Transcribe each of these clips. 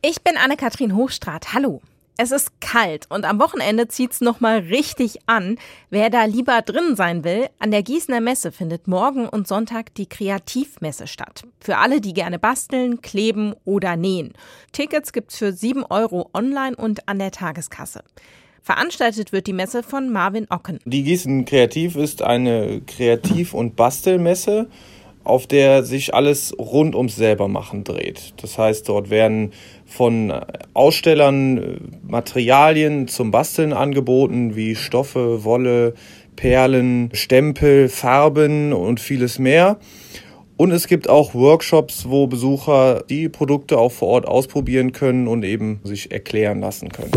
Ich bin Anne-Kathrin Hochstrat. Hallo. Es ist kalt und am Wochenende zieht's noch mal richtig an. Wer da lieber drin sein will, an der Gießener Messe findet morgen und Sonntag die Kreativmesse statt. Für alle, die gerne basteln, kleben oder nähen. Tickets gibt's für 7 Euro online und an der Tageskasse. Veranstaltet wird die Messe von Marvin Ocken. Die Gießen Kreativ ist eine Kreativ- und Bastelmesse auf der sich alles rund ums Selbermachen dreht. Das heißt, dort werden von Ausstellern äh, Materialien zum Basteln angeboten, wie Stoffe, Wolle, Perlen, Stempel, Farben und vieles mehr. Und es gibt auch Workshops, wo Besucher die Produkte auch vor Ort ausprobieren können und eben sich erklären lassen können.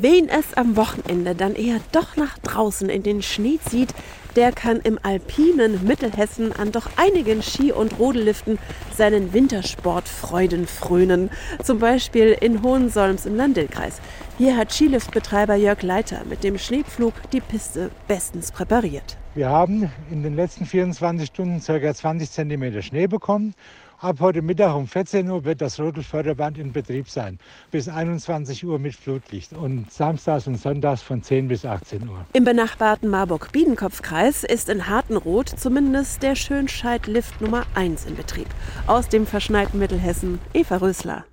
Wen es am Wochenende dann eher doch nach draußen in den Schnee zieht, der kann im alpinen Mittelhessen an doch einigen Ski- und Rodelliften seinen Wintersportfreuden frönen. Zum Beispiel in Hohensolms im Landilkreis. Hier hat Skiliftbetreiber Jörg Leiter mit dem Schneepflug die Piste bestens präpariert. Wir haben in den letzten 24 Stunden ca. 20 cm Schnee bekommen Ab heute Mittag um 14 Uhr wird das Rodelförderband in Betrieb sein. Bis 21 Uhr mit Flutlicht und samstags und sonntags von 10 bis 18 Uhr. Im benachbarten Marburg-Biedenkopf-Kreis ist in Hartenroth zumindest der Schönscheid-Lift Nummer 1 in Betrieb. Aus dem verschneiten Mittelhessen, Eva Rösler.